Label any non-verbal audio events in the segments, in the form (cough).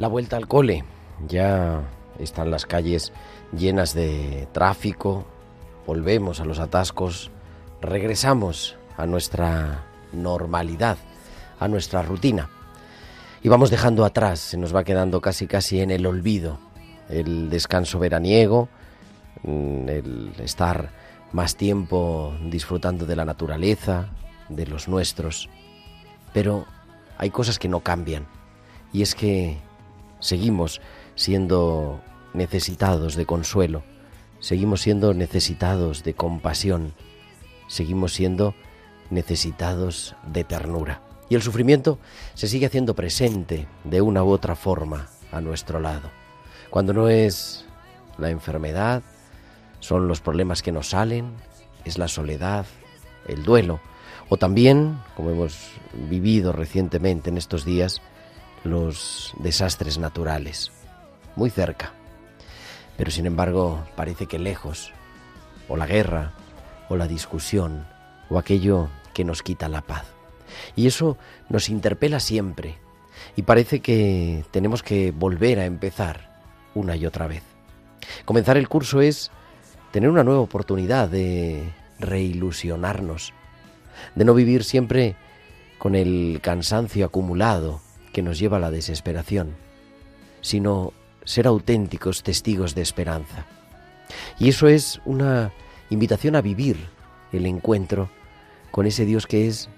La vuelta al cole. Ya están las calles llenas de tráfico. Volvemos a los atascos. Regresamos a nuestra normalidad, a nuestra rutina. Y vamos dejando atrás, se nos va quedando casi casi en el olvido el descanso veraniego, mm, el estar más tiempo disfrutando de la naturaleza, de los nuestros. Pero hay cosas que no cambian. Y es que seguimos siendo necesitados de consuelo, seguimos siendo necesitados de compasión, seguimos siendo necesitados de ternura. Y el sufrimiento se sigue haciendo presente de una u otra forma a nuestro lado. Cuando no es la enfermedad, son los problemas que nos salen, es la soledad, el duelo, o también, como hemos vivido recientemente en estos días, los desastres naturales, muy cerca. Pero sin embargo, parece que lejos, o la guerra, o la discusión, o aquello que nos quita la paz. Y eso nos interpela siempre, y parece que tenemos que volver a empezar una y otra vez. Comenzar el curso es tener una nueva oportunidad de reilusionarnos, de no vivir siempre con el cansancio acumulado que nos lleva a la desesperación, sino ser auténticos testigos de esperanza. Y eso es una invitación a vivir el encuentro con ese Dios que es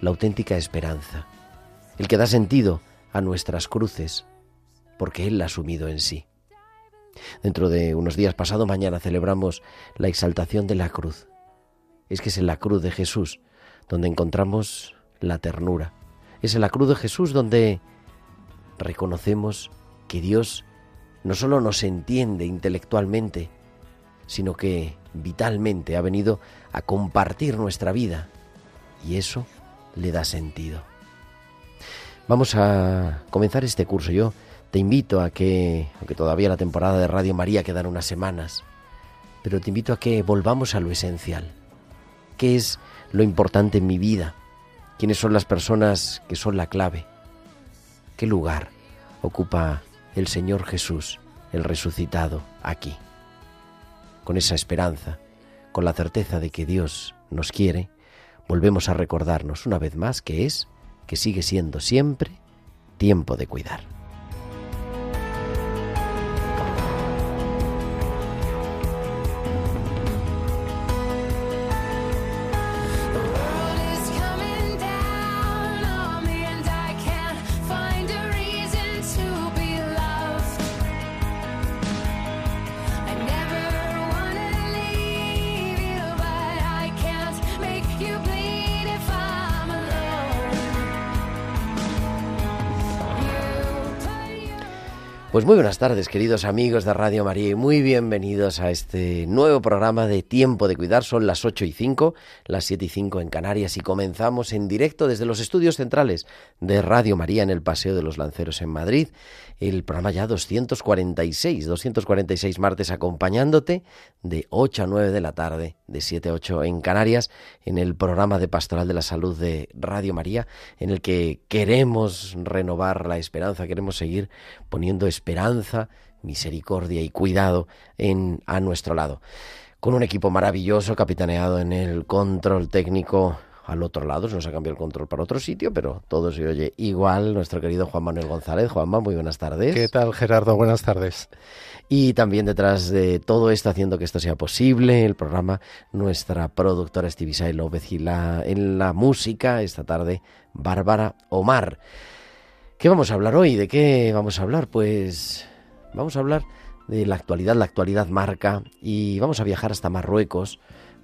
la auténtica esperanza, el que da sentido a nuestras cruces, porque Él la ha asumido en sí. Dentro de unos días pasado mañana celebramos la exaltación de la cruz. Es que es en la cruz de Jesús donde encontramos la ternura. Es en la cruz de Jesús donde reconocemos que Dios no solo nos entiende intelectualmente, sino que vitalmente ha venido a compartir nuestra vida y eso le da sentido. Vamos a comenzar este curso. Yo te invito a que, aunque todavía la temporada de Radio María quedan unas semanas, pero te invito a que volvamos a lo esencial. ¿Qué es lo importante en mi vida? ¿Quiénes son las personas que son la clave? ¿Qué lugar ocupa el Señor Jesús, el resucitado, aquí? Con esa esperanza, con la certeza de que Dios nos quiere, volvemos a recordarnos una vez más que es, que sigue siendo siempre, tiempo de cuidar. Pues muy buenas tardes, queridos amigos de Radio María, y muy bienvenidos a este nuevo programa de Tiempo de Cuidar. Son las 8 y 5, las 7 y 5 en Canarias, y comenzamos en directo desde los estudios centrales de Radio María en el Paseo de los Lanceros en Madrid. El programa ya 246, 246 martes acompañándote de 8 a 9 de la tarde, de 7 a 8 en Canarias, en el programa de Pastoral de la Salud de Radio María, en el que queremos renovar la esperanza, queremos seguir poniendo esperanza, misericordia y cuidado en, a nuestro lado. Con un equipo maravilloso capitaneado en el control técnico al otro lado, se nos ha cambiado el control para otro sitio, pero todo se oye igual. Nuestro querido Juan Manuel González. Juanma, muy buenas tardes. ¿Qué tal, Gerardo? Buenas tardes. Y también detrás de todo esto, haciendo que esto sea posible, el programa, nuestra productora Estivisay López y la, en la música, esta tarde, Bárbara Omar. ¿Qué vamos a hablar hoy? ¿De qué vamos a hablar? Pues vamos a hablar de la actualidad, la actualidad marca, y vamos a viajar hasta Marruecos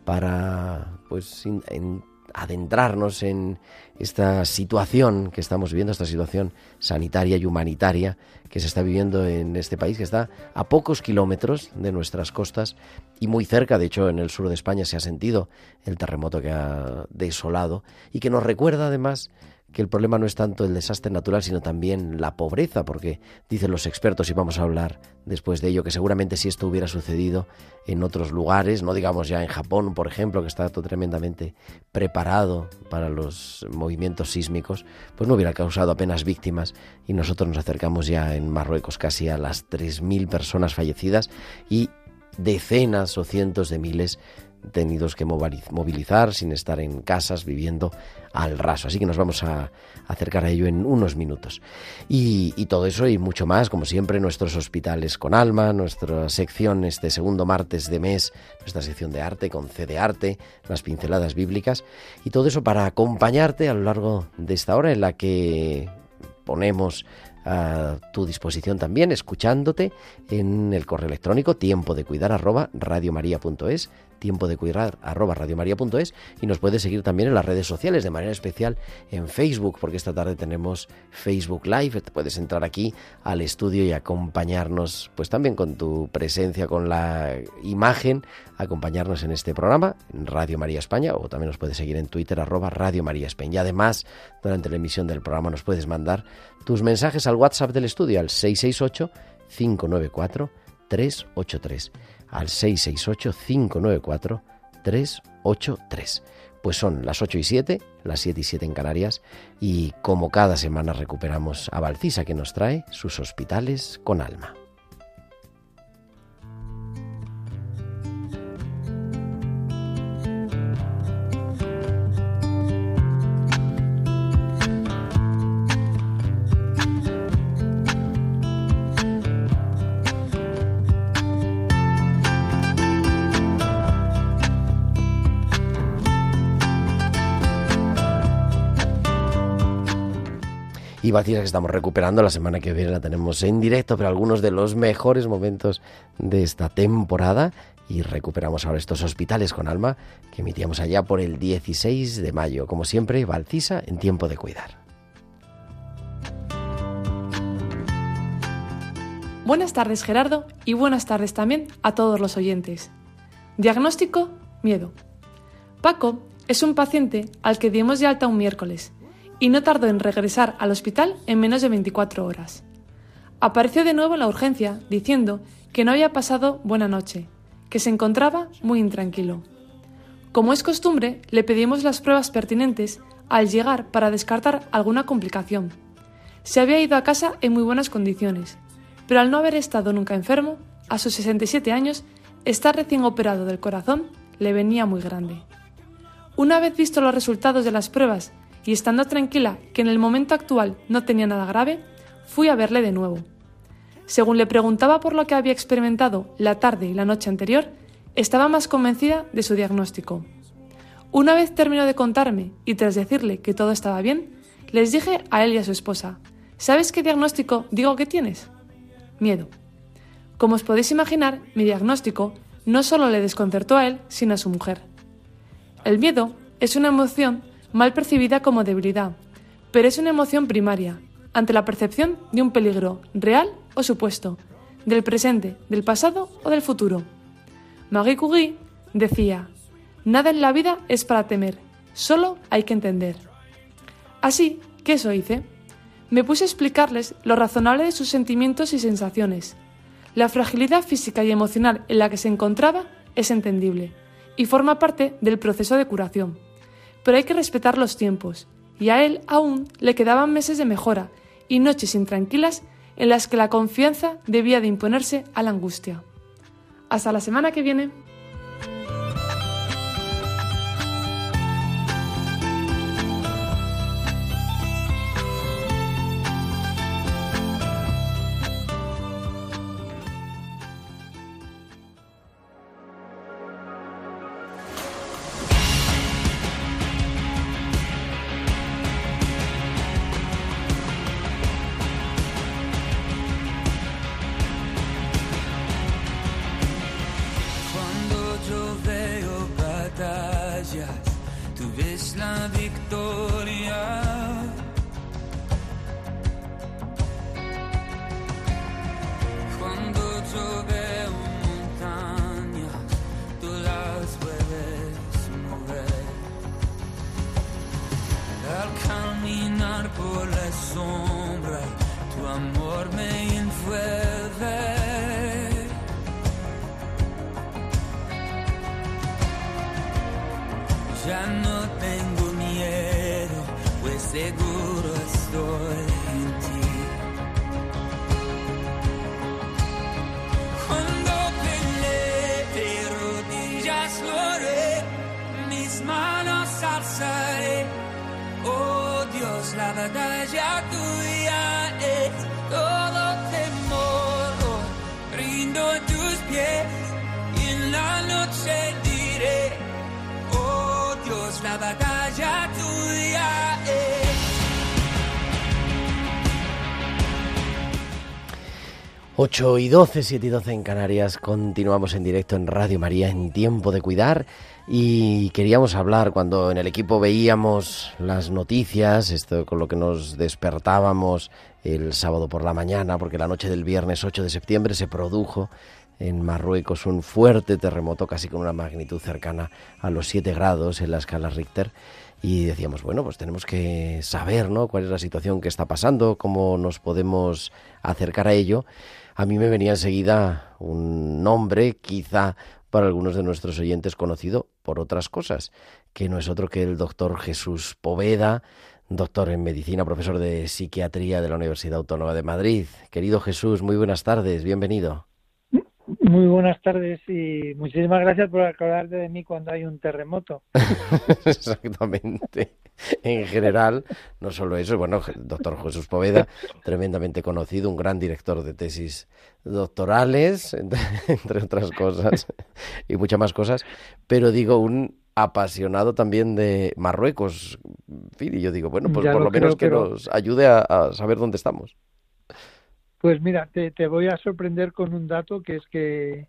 para, pues, en, adentrarnos en esta situación que estamos viviendo, esta situación sanitaria y humanitaria que se está viviendo en este país, que está a pocos kilómetros de nuestras costas y muy cerca, de hecho en el sur de España se ha sentido el terremoto que ha desolado y que nos recuerda además que el problema no es tanto el desastre natural, sino también la pobreza, porque dicen los expertos, y vamos a hablar después de ello, que seguramente si esto hubiera sucedido en otros lugares, no digamos ya en Japón, por ejemplo, que está tremendamente preparado para los movimientos sísmicos, pues no hubiera causado apenas víctimas y nosotros nos acercamos ya en Marruecos casi a las 3.000 personas fallecidas y decenas o cientos de miles tenidos que movilizar sin estar en casas viviendo al raso. Así que nos vamos a acercar a ello en unos minutos. Y, todo eso y mucho más, como siempre, nuestros hospitales con alma, nuestra sección este segundo martes de mes, nuestra sección de arte con C de arte, las pinceladas bíblicas y todo eso para acompañarte a lo largo de esta hora en la que ponemos a tu disposición también, escuchándote en el correo electrónico tiempo de cuidar arroba radiomaria.es tiempo de cuidar arroba radiomaria.es y nos puedes seguir también en las redes sociales, de manera especial en Facebook, porque esta tarde tenemos Facebook Live, puedes entrar aquí al estudio y acompañarnos, pues también con tu presencia, con la imagen, acompañarnos en este programa, en Radio María España, o también nos puedes seguir en Twitter arroba Radio María España. Y además, durante la emisión del programa nos puedes mandar tus mensajes al WhatsApp del estudio al 668 594 383 al 668-594-383. Pues son las 8 y 7, las 7 y 7 en Canarias, y como cada semana recuperamos a Valcisa que nos trae sus hospitales con alma. Y Bacias que estamos recuperando. La semana que viene la tenemos en directo, pero algunos de los mejores momentos de esta temporada. Y recuperamos ahora estos hospitales con alma que emitíamos allá por el 16 de mayo. Como siempre, Valcisa en tiempo de cuidar. Buenas tardes Gerardo y buenas tardes también a todos los oyentes. Diagnóstico, miedo. Paco es un paciente al que dimos de alta un miércoles y no tardó en regresar al hospital en menos de 24 horas. Apareció de nuevo en la urgencia diciendo que no había pasado buena noche, que se encontraba muy intranquilo. Como es costumbre, le pedimos las pruebas pertinentes al llegar para descartar alguna complicación. Se había ido a casa en muy buenas condiciones, pero al no haber estado nunca enfermo, a sus 67 años, estar recién operado del corazón le venía muy grande. Una vez visto los resultados de las pruebas y estando tranquila que en el momento actual no tenía nada grave, fui a verle de nuevo. Según le preguntaba por lo que había experimentado la tarde y la noche anterior, estaba más convencida de su diagnóstico. Una vez terminó de contarme y tras decirle que todo estaba bien, les dije a él y a su esposa, ¿sabes qué diagnóstico digo que tienes? Miedo. Como os podéis imaginar, mi diagnóstico no solo le desconcertó a él, sino a su mujer. El miedo es una emoción mal percibida como debilidad, pero es una emoción primaria, ante la percepción de un peligro real o supuesto, del presente, del pasado o del futuro. Marie Curie decía, nada en la vida es para temer, solo hay que entender. Así que eso hice. Me puse a explicarles lo razonable de sus sentimientos y sensaciones. La fragilidad física y emocional en la que se encontraba es entendible y forma parte del proceso de curación. Pero hay que respetar los tiempos, y a él aún le quedaban meses de mejora y noches intranquilas en las que la confianza debía de imponerse a la angustia. Hasta la semana que viene. 8 y 12, 7 y 12 en Canarias. Continuamos en directo en Radio María en Tiempo de Cuidar. Y queríamos hablar cuando en el equipo veíamos las noticias, esto con lo que nos despertábamos el sábado por la mañana, porque la noche del viernes 8 de septiembre se produjo en Marruecos un fuerte terremoto, casi con una magnitud cercana a los 7 grados en la escala Richter. Y decíamos, bueno, pues tenemos que saber, ¿no? Cuál es la situación que está pasando, cómo nos podemos acercar a ello. A mí me venía enseguida un nombre, quizá para algunos de nuestros oyentes conocido por otras cosas, que no es otro que el doctor Jesús Poveda, doctor en medicina, profesor de psiquiatría de la Universidad Autónoma de Madrid. Querido Jesús, muy buenas tardes, bienvenido. Muy buenas tardes y muchísimas gracias por acordarte de mí cuando hay un terremoto. (laughs) Exactamente. En general, no solo eso, bueno, el doctor Jesús Poveda, tremendamente conocido, un gran director de tesis doctorales, entre, otras cosas, y muchas más cosas, pero digo, un apasionado también de Marruecos. Y yo digo, bueno, pues Ya por lo lo menos que pero- nos ayude a, a saber dónde estamos. Pues mira, te, voy a sorprender con un dato que es que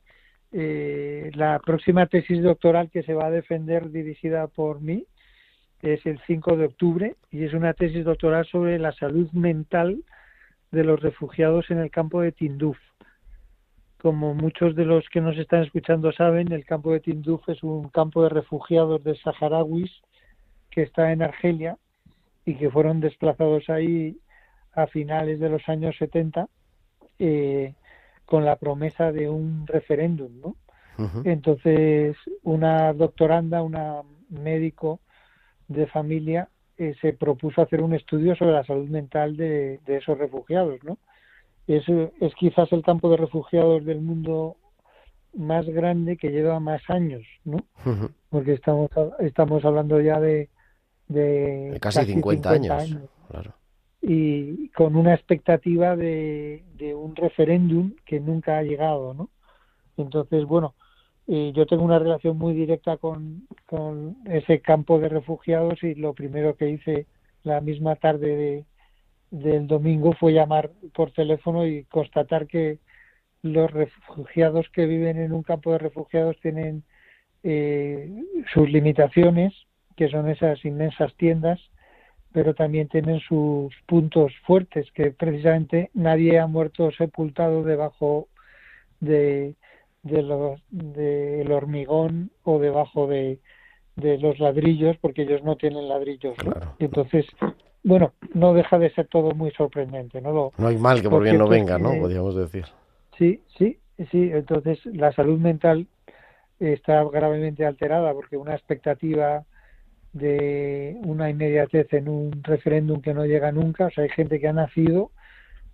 eh, la próxima tesis doctoral que se va a defender dirigida por mí es el 5 de octubre y es una tesis doctoral sobre la salud mental de los refugiados en el campo de Tinduf. Como muchos de los que nos están escuchando saben, el campo de Tinduf es un campo de refugiados de saharauis que está en Argelia y que fueron desplazados ahí a finales de los años 70 eh, con la promesa de un referéndum, ¿no? Entonces, una doctoranda, una médico de familia, eh, se propuso hacer un estudio sobre la salud mental de, de esos refugiados, ¿no? Es, es quizás el campo de refugiados del mundo más grande que lleva más años, ¿no? Porque estamos, estamos hablando ya de, de De casi 50, años. Claro. Y con una expectativa de, un referéndum que nunca ha llegado, ¿no? Entonces, bueno, eh, yo tengo una relación muy directa con, con ese campo de refugiados y lo primero que hice la misma tarde de, del domingo fue llamar por teléfono y constatar que los refugiados que viven en un campo de refugiados tienen eh, sus limitaciones, que son esas inmensas tiendas pero también tienen sus puntos fuertes, que precisamente nadie ha muerto sepultado debajo de, del hormigón o debajo de, de los ladrillos, porque ellos no tienen ladrillos. ¿no? Claro. Entonces, bueno, no deja de ser todo muy sorprendente. No, Lo- No hay mal que por bien no cierto, venga, ¿no? Podríamos decir. Sí, sí, sí. Entonces, la salud mental está gravemente alterada porque una expectativa de una inmediatez en un referéndum que no llega nunca, o sea, hay gente que ha nacido,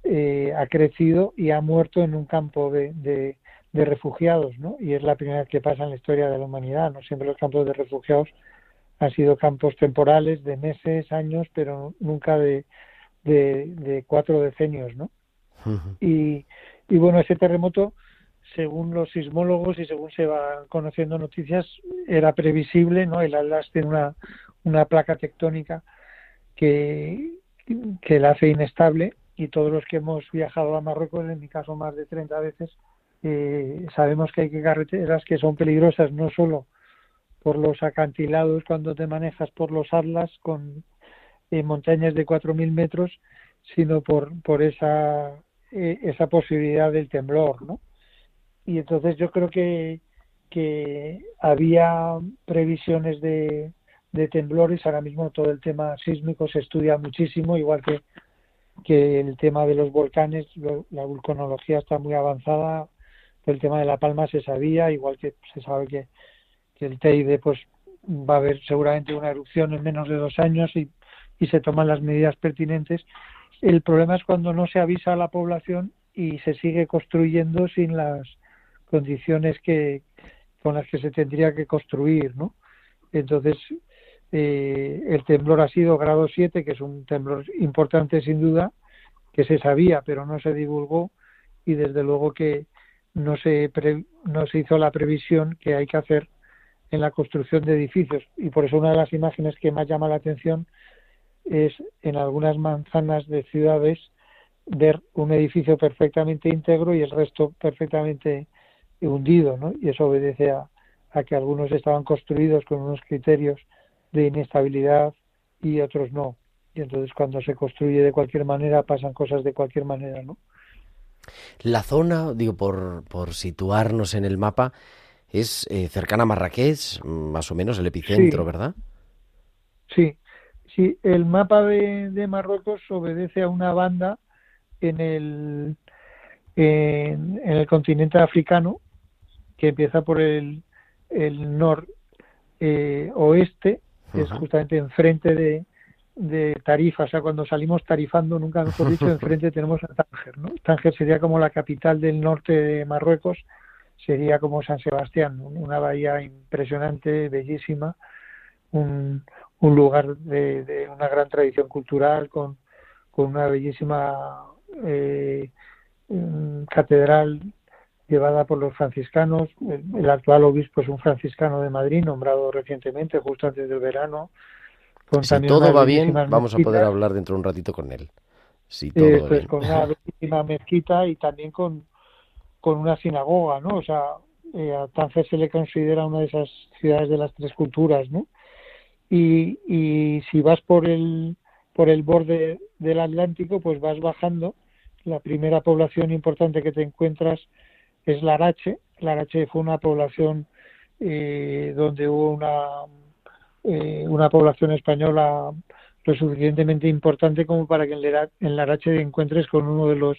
eh, ha crecido y ha muerto en un campo de, de, de refugiados, ¿no? Y es la primera vez que pasa en la historia de la humanidad, ¿no? Siempre los campos de refugiados han sido campos temporales de meses, años, pero nunca de, de, cuatro decenios, ¿no? Y, y bueno, ese terremoto, según los sismólogos y según se van conociendo noticias, era previsible, ¿no? El Atlas tiene una, una placa tectónica que, que la hace inestable y todos los que hemos viajado a Marruecos, en mi caso más de 30 veces, eh, sabemos que hay carreteras que son peligrosas no solo por los acantilados cuando te manejas por los Atlas con montañas de 4.000 metros, sino por, por esa, eh, esa posibilidad del temblor, ¿no? Y entonces yo creo que, que había previsiones de, de temblores, ahora mismo todo el tema sísmico se estudia muchísimo, igual que, que el tema de los volcanes, la vulcanología está muy avanzada, el tema de La Palma se sabía, igual que se sabe que, que el Teide pues va a haber seguramente una erupción en menos de dos años y, y se toman las medidas pertinentes. El problema es cuando no se avisa a la población y se sigue construyendo sin las condiciones que con las que se tendría que construir, ¿no? Entonces, eh, el temblor ha sido grado 7, que es un temblor importante sin duda, que se sabía, pero no se divulgó y desde luego que no se, pre- no se hizo la previsión que hay que hacer en la construcción de edificios. Y por eso una de las imágenes que más llama la atención es en algunas manzanas de ciudades ver un edificio perfectamente íntegro y el resto perfectamente hundido, ¿no? Y eso obedece a, a que algunos estaban construidos con unos criterios de inestabilidad y otros no. Y entonces cuando se construye de cualquier manera pasan cosas de cualquier manera, ¿no? La zona, digo, por, por situarnos en el mapa, es eh, cercana a Marrakech, más o menos el epicentro, Sí. ¿verdad? Sí, sí, el mapa de, de Marruecos obedece a una banda en el, en, en el continente africano que empieza por el, el nor eh, oeste, que es justamente enfrente de, de Tarifa, o sea, cuando salimos tarifando, nunca mejor dicho, (laughs) enfrente tenemos a Tánger, ¿no? Tánger sería como la capital del norte de Marruecos, sería como San Sebastián, una bahía impresionante, bellísima, un, un lugar de, de una gran tradición cultural con, con una bellísima eh, mm, catedral llevada por los franciscanos. El, actual obispo es un franciscano de Madrid, nombrado recientemente, justo antes del verano. Con Si todo va bien, vamos a poder hablar dentro de un ratito con él. Si todo Eh, va pues bien. con una (laughs) bellísima mezquita y también con, con una sinagoga, ¿no? O sea, eh, a se le considera una de esas ciudades de las tres culturas, ¿no? Y, y si vas por el por el borde del Atlántico, pues vas bajando. La primera población importante que te encuentras es Larache. Larache fue una población eh, donde hubo una eh, una población española lo suficientemente importante como para que en Larache te encuentres con uno de los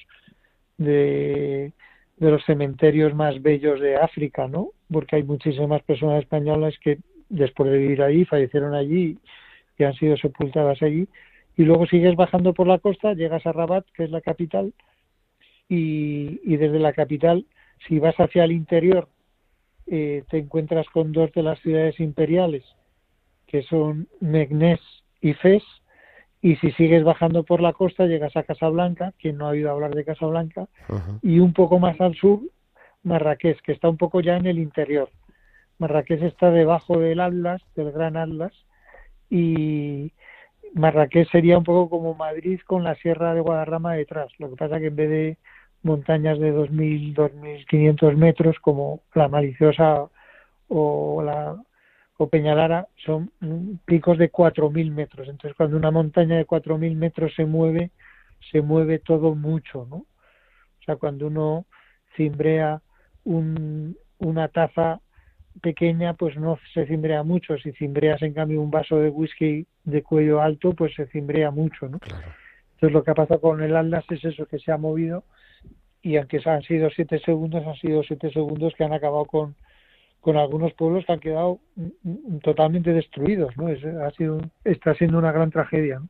de, de los cementerios más bellos de África, ¿no? Porque hay muchísimas personas españolas que después de vivir ahí fallecieron allí y han sido sepultadas allí. Y luego sigues bajando por la costa, llegas a Rabat, que es la capital, y, y desde la capital, si vas hacia el interior, eh, te encuentras con dos de las ciudades imperiales, que son Meknès y Fez, y si sigues bajando por la costa llegas a Casablanca, quien no ha oído hablar de Casablanca, y un poco más al sur Marrakech, que está un poco ya en el interior. Marrakech está debajo del Atlas, del Gran Atlas, y Marrakech sería un poco como Madrid con la Sierra de Guadarrama detrás. Lo que pasa que en vez de montañas de 2.000, 2.500 metros como la Maliciosa o la o Peñalara son mm, picos de 4.000 metros. Entonces, cuando una montaña de 4.000 metros se mueve, se mueve todo mucho, ¿no? O sea, cuando uno cimbrea un, una taza pequeña, pues no se cimbrea mucho. Si cimbreas, en cambio, un vaso de whisky de cuello alto, pues se cimbrea mucho, ¿no? Entonces, lo que ha pasado con el Atlas es eso, que se ha movido y aunque han sido siete segundos, han sido siete segundos que han acabado con, con algunos pueblos que han quedado mm, mm, totalmente destruidos, ¿no? Es, ha sido, está siendo una gran tragedia, ¿no?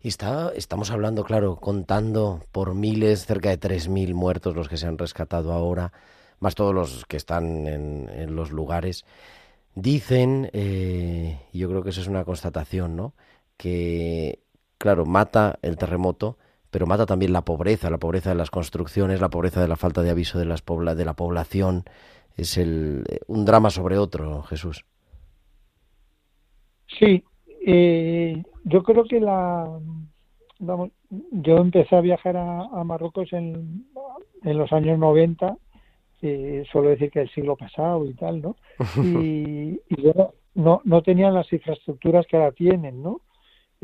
Y está, estamos hablando, claro, contando por miles, cerca de 3.000 muertos los que se han rescatado ahora, más todos los que están en, los lugares. Dicen, eh, yo creo que eso es una constatación, ¿no? Que, claro, mata el terremoto, pero mata también la pobreza, la pobreza de las construcciones, la pobreza de la falta de aviso de, las de la población. Es el, un drama sobre otro, Jesús. Sí, eh, yo creo que la, vamos, yo empecé a viajar a, Marruecos en, en, los años 90, eh, suelo decir que el siglo pasado y tal, ¿no? (laughs) Y, y no, no tenían las infraestructuras que ahora tienen, ¿no?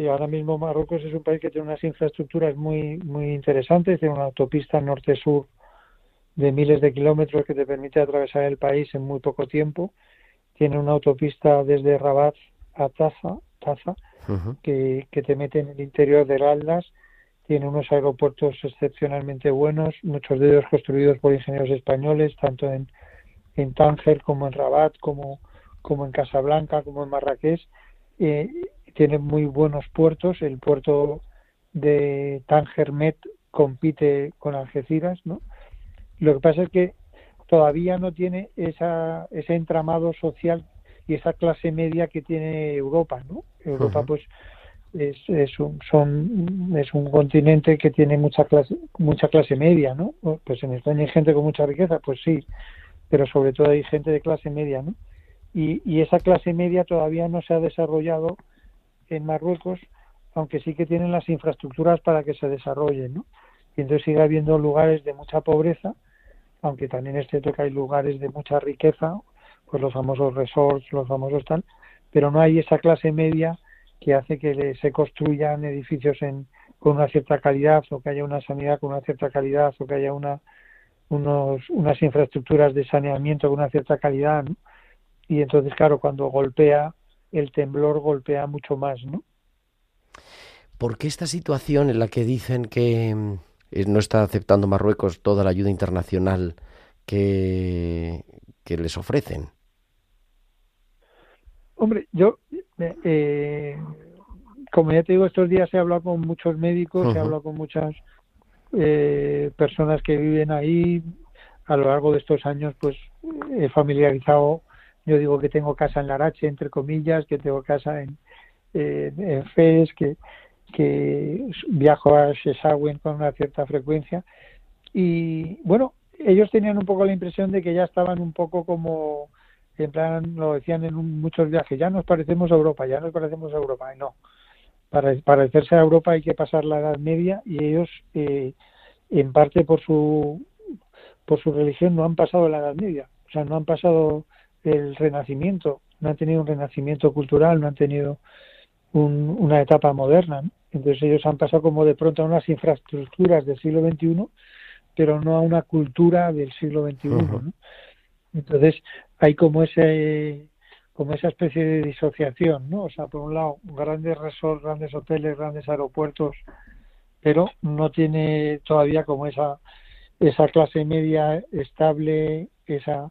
Y ahora mismo Marruecos es un país que tiene unas infraestructuras muy, muy interesantes, tiene una autopista norte-sur de miles de kilómetros que te permite atravesar el país en muy poco tiempo. Tiene una autopista desde Rabat a Taza, Taza que, te mete en el interior del Atlas. Tiene unos aeropuertos excepcionalmente buenos, muchos de ellos construidos por ingenieros españoles, tanto en, en Tánger como en Rabat, como, como en Casablanca, como en Marrakech. Eh, tiene muy buenos puertos. El puerto de Tánger Met compite con Algeciras, ¿no? Lo que pasa es que todavía no tiene esa, ese entramado social y esa clase media que tiene Europa, ¿no? Europa, pues, es, es, un, son, es un continente que tiene mucha clase, mucha clase media, ¿no? Pues en España hay gente con mucha riqueza, pues sí, pero sobre todo hay gente de clase media, ¿no? Y, y esa clase media todavía no se ha desarrollado en Marruecos, aunque sí que tienen las infraestructuras para que se desarrollen, ¿no? Y entonces sigue habiendo lugares de mucha pobreza, aunque también es cierto que hay lugares de mucha riqueza, pues los famosos resorts, los famosos tal, pero no hay esa clase media que hace que se construyan edificios en, con una cierta calidad o que haya una sanidad con una cierta calidad o que haya una, unos, unas infraestructuras de saneamiento con una cierta calidad. Y entonces, claro, cuando golpea, el temblor golpea mucho más. ¿no? ¿Por qué esta situación en la que dicen que mm, no está aceptando Marruecos toda la ayuda internacional que, que les ofrecen? Hombre, yo, eh, como ya te digo, estos días he hablado con muchos médicos, he hablado con muchas eh, personas que viven ahí. A lo largo de estos años, pues he familiarizado. Yo digo que tengo casa en Larache, entre comillas, que tengo casa en, en Fez, que, que viajo a Sesagüen con una cierta frecuencia. Y bueno, ellos tenían un poco la impresión de que ya estaban un poco como en plan lo decían en muchos viajes, ya nos parecemos a Europa, ya nos parecemos a Europa. Y no, para parecerse a Europa hay que pasar la Edad Media y ellos, eh, en parte por su, por su religión, no han pasado la Edad Media, o sea, no han pasado el Renacimiento, no han tenido un renacimiento cultural, no han tenido una etapa moderna. Entonces ellos han pasado como de pronto a unas infraestructuras del siglo XXI, pero no a una cultura del siglo XXI. ¿no? Entonces hay como ese como esa especie de disociación, ¿no? O sea, por un lado, grandes resorts, grandes hoteles, grandes aeropuertos, pero no tiene todavía como esa esa clase media estable, esa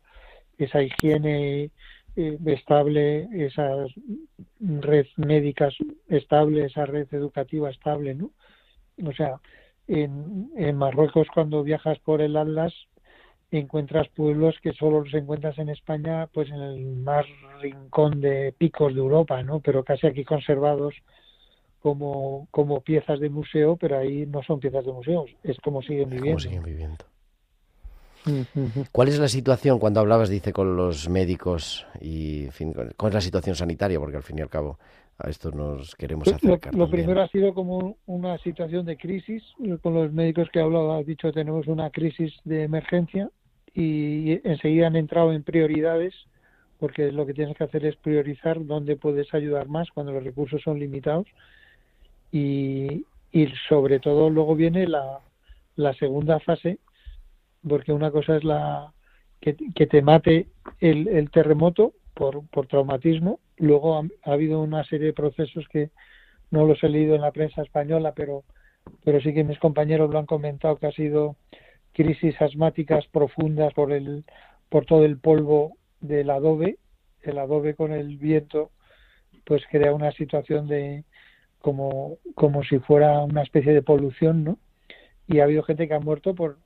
esa higiene eh, estable, esa red médica estable, esa red educativa estable, ¿no? O sea, en, en Marruecos cuando viajas por el Atlas encuentras pueblos que solo los encuentras en España, pues en el más rincón de picos de Europa, ¿no? Pero casi aquí conservados como, como piezas de museo, pero ahí no son piezas de museo, es como siguen viviendo. siguen viviendo. ¿Cuál es la situación cuando hablabas, dice, con los médicos y, en fin, es la situación sanitaria? Porque al fin y al cabo a esto nos queremos acercar. Lo, primero ha sido como una situación de crisis. Con los médicos que he hablado, has dicho tenemos una crisis de emergencia y enseguida han entrado en prioridades porque lo que tienes que hacer es priorizar dónde puedes ayudar más cuando los recursos son limitados y, y sobre todo luego viene la, la segunda fase, porque una cosa es la que, te mate el, el terremoto por, por traumatismo, luego ha, ha habido una serie de procesos que no los he leído en la prensa española, pero pero sí que mis compañeros lo han comentado que ha sido crisis asmáticas profundas por el por todo el polvo del adobe. El adobe con el viento pues crea una situación de como como si fuera una especie de polución no y ha habido gente que ha muerto por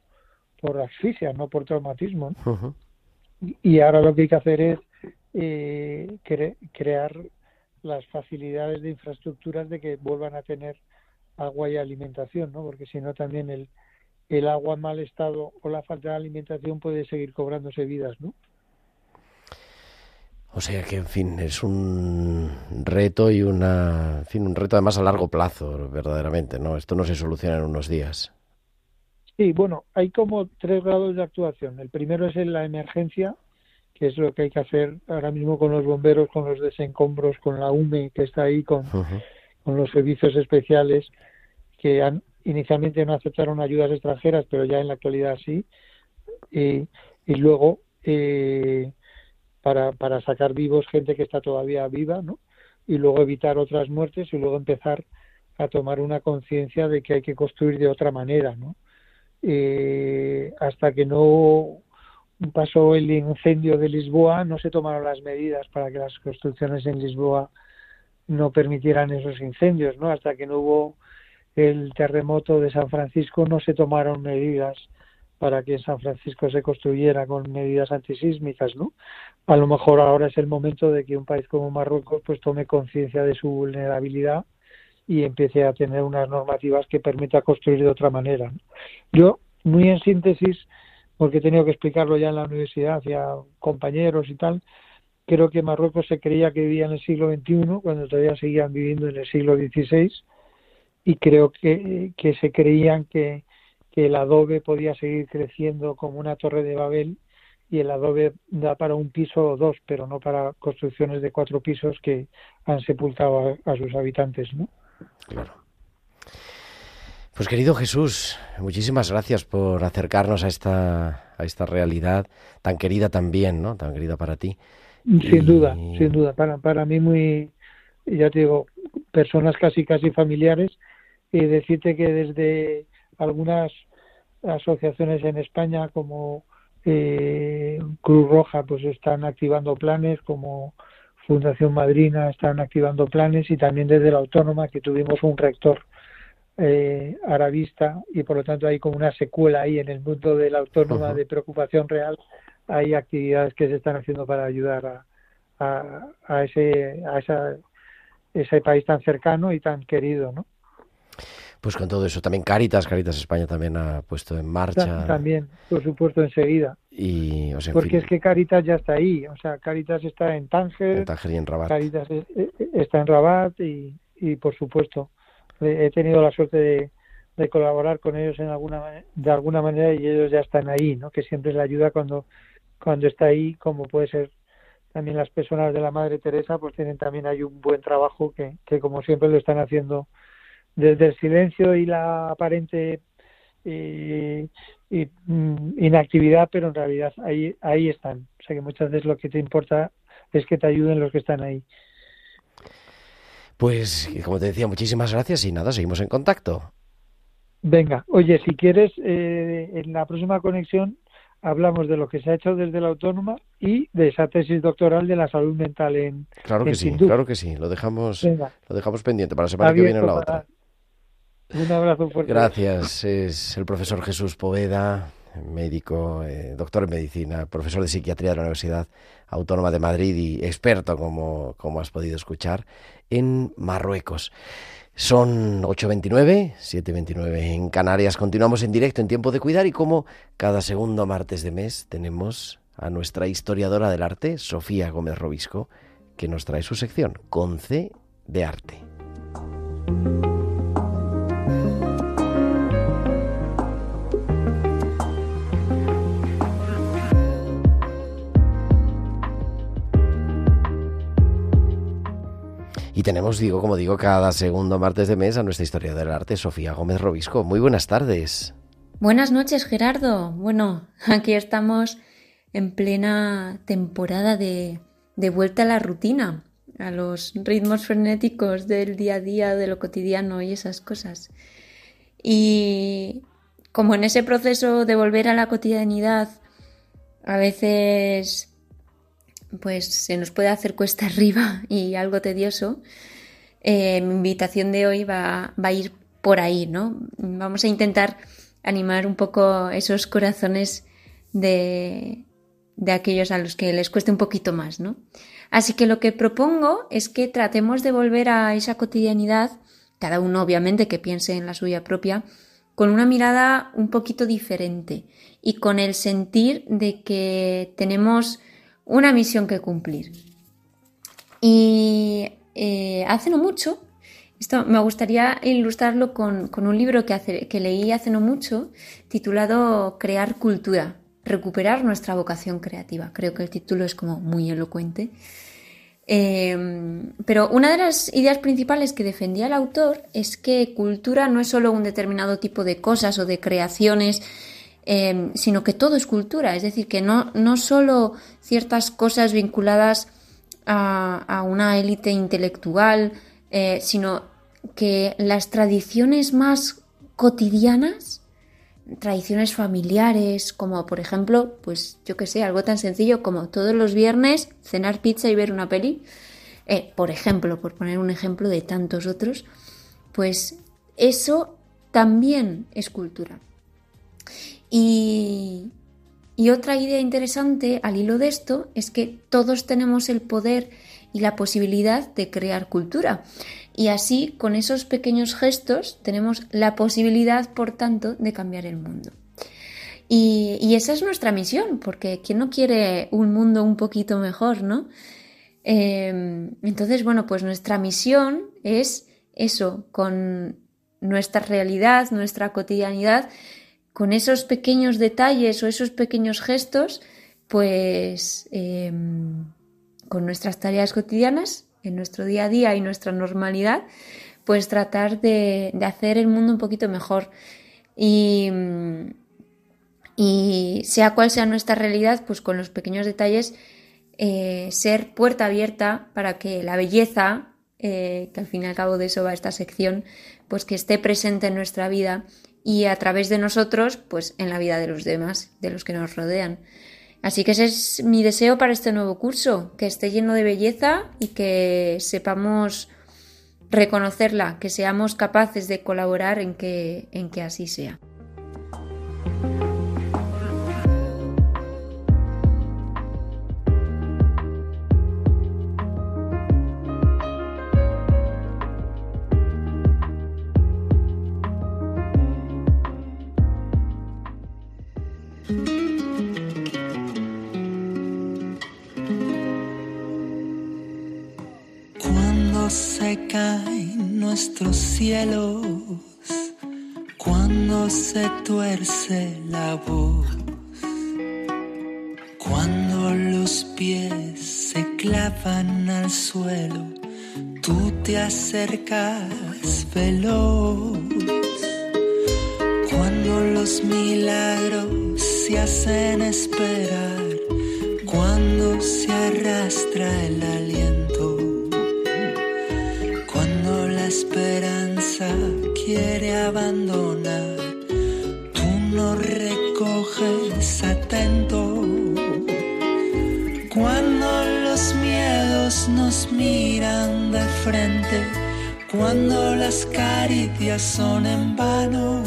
por asfixia no por traumatismo y ahora lo que hay que hacer es eh, cre- crear las facilidades de infraestructuras de que vuelvan a tener agua y alimentación, ¿no? Porque si no también el, el agua en mal estado o la falta de alimentación puede seguir cobrándose vidas, ¿no? O sea que, en fin, es un reto y una, en fin, un reto además a largo plazo, verdaderamente, ¿no? Esto no se soluciona en unos días. Sí, bueno, hay como tres grados de actuación. El primero es en la emergencia, que es lo que hay que hacer ahora mismo con los bomberos, con los desencombros, con la UME que está ahí, con, con los servicios especiales que han, inicialmente no aceptaron ayudas extranjeras, pero ya en la actualidad sí. Y, y luego eh, para, para sacar vivos gente que está todavía viva, ¿no? Y luego evitar otras muertes y luego empezar a tomar una conciencia de que hay que construir de otra manera, ¿no? Eh, hasta que no pasó el incendio de Lisboa, no se tomaron las medidas para que las construcciones en Lisboa no permitieran esos incendios, ¿no? Hasta que no hubo el terremoto de San Francisco no se tomaron medidas para que San Francisco se construyera con medidas antisísmicas, ¿no? A lo mejor ahora es el momento de que un país como Marruecos pues tome conciencia de su vulnerabilidad y empiece a tener unas normativas que permita construir de otra manera. Yo, muy en síntesis, porque he tenido que explicarlo ya en la universidad hacia compañeros y tal, creo que Marruecos se creía que vivía en el siglo XXI cuando todavía seguían viviendo en el siglo XVI y creo que, que se creían que, que el adobe podía seguir creciendo como una torre de Babel y el adobe da para un piso o dos, pero no para construcciones de cuatro pisos que han sepultado a, a sus habitantes, ¿no? Claro. Pues querido Jesús, muchísimas gracias por acercarnos a esta, a esta realidad tan querida también, ¿no? Tan querida para ti. Sin Y- duda, sin duda. Para, para mí muy, ya te digo, personas casi casi familiares y decirte que desde algunas asociaciones en España como eh, Cruz Roja pues están activando planes como Fundación Madrina están activando planes y también desde la Autónoma que tuvimos un rector eh, arabista y por lo tanto hay como una secuela ahí en el mundo de la Autónoma de preocupación real hay actividades que se están haciendo para ayudar a, a, a ese a esa, ese país tan cercano y tan querido, ¿no? Pues con todo eso, también Caritas, Caritas España también ha puesto en marcha. Ta- También, por supuesto, enseguida. Y, o sea, en Porque fin, es que Caritas ya está ahí. O sea, Caritas está en Tánger, en Tánger y en Rabat. Caritas es- eh, está en Rabat y, y por supuesto, eh, he tenido la suerte de, de colaborar con ellos en alguna de alguna manera y ellos ya están ahí, ¿no? Que siempre es la ayuda cuando cuando está ahí, como puede ser también las personas de la Madre Teresa, pues tienen también ahí un buen trabajo que, que como siempre lo están haciendo desde el silencio y la aparente eh, y, mm, inactividad, pero en realidad ahí ahí están. O sea que muchas veces lo que te importa es que te ayuden los que están ahí. Pues, como te decía, muchísimas gracias y nada, seguimos en contacto. Venga, oye, si quieres, eh, en la próxima conexión hablamos de lo que se ha hecho desde la autónoma y de esa tesis doctoral de la salud mental en, Claro que en sí, claro que sí. Lo dejamos, Venga, lo dejamos pendiente para la semana que viene abierto la otra. para- Un abrazo fuerte. Gracias. Es el profesor Jesús Poveda, médico, eh, doctor en medicina, profesor de psiquiatría de la Universidad Autónoma de Madrid y experto, como, como has podido escuchar, en Marruecos. Son 8.29, 7.29 en Canarias. Continuamos en directo en Tiempo de Cuidar y como cada segundo martes de mes tenemos a nuestra historiadora del arte, Sofía Gómez Robisco, que nos trae su sección, con C de arte. Y tenemos, digo, como digo, cada segundo martes de mes a nuestra historia del arte, Sofía Gómez Robisco. Muy buenas tardes. Buenas noches, Gerardo. Bueno, (laughs) aquí estamos en plena temporada de, de vuelta a la rutina, a los ritmos frenéticos del día a día, de lo cotidiano y esas cosas. Y como en ese proceso de volver a la cotidianidad, a veces pues se nos puede hacer cuesta (laughs) arriba y algo tedioso, eh, mi invitación de hoy va, va, a ir por ahí, ¿no? Vamos a intentar animar un poco esos corazones de, de aquellos a los que les cueste un poquito más, ¿no? Así que lo que propongo es que tratemos de volver a esa cotidianidad, cada uno obviamente que piense en la suya propia, con una mirada un poquito diferente y con el sentir de que tenemos una misión que cumplir. Y eh, hace no mucho, esto me gustaría ilustrarlo con, un libro que, que leí hace no mucho, titulado Crear cultura, recuperar nuestra vocación creativa. Creo que el título es como muy elocuente. Eh, pero una de las ideas principales que defendía el autor es que cultura no es solo un determinado tipo de cosas o de creaciones, eh, sino que todo es cultura. Es decir, que no, no solo ciertas cosas vinculadas a, una élite intelectual, eh, sino que las tradiciones más cotidianas tradiciones familiares, como por ejemplo, pues yo que sé, algo tan sencillo como todos los viernes cenar pizza y ver una peli, eh, por ejemplo, por poner un ejemplo de tantos otros, pues eso también es cultura. Y, otra idea interesante al hilo de esto es que todos tenemos el poder y la posibilidad de crear cultura. Y así, con esos pequeños gestos, tenemos la posibilidad, por tanto, de cambiar el mundo. Y, esa es nuestra misión, porque ¿quién no quiere un mundo un poquito mejor, no? Em, entonces, bueno, pues nuestra misión es eso, con nuestra realidad, nuestra cotidianidad, con esos pequeños detalles o esos pequeños gestos, pues em, con nuestras tareas cotidianas, en nuestro día a día y nuestra normalidad, pues tratar de, hacer el mundo un poquito mejor. Y, sea cual sea nuestra realidad, pues con los pequeños detalles, eh, ser puerta abierta para que la belleza, eh, que al fin y al cabo de eso va esta sección, pues que esté presente en nuestra vida y a través de nosotros, pues en la vida de los demás, de los que nos rodean. Así que ese es mi deseo para este nuevo curso, que esté lleno de belleza y que sepamos reconocerla, que seamos capaces de colaborar en que, en que así sea. Nuestros cielos cuando se tuerce la voz, cuando los pies se clavan al suelo, tú te acercas veloz, cuando los milagros se hacen esperar, cuando se arrastra el aliento cuando las caricias son en vano,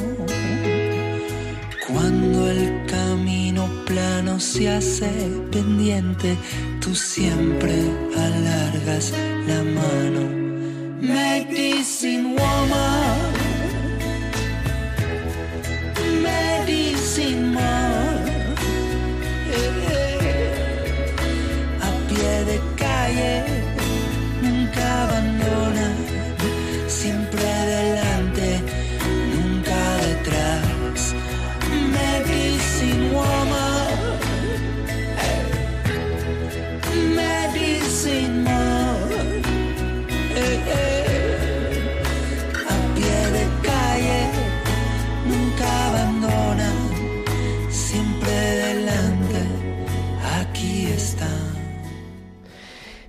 cuando el camino plano se hace pendiente, tú siempre alargas la mano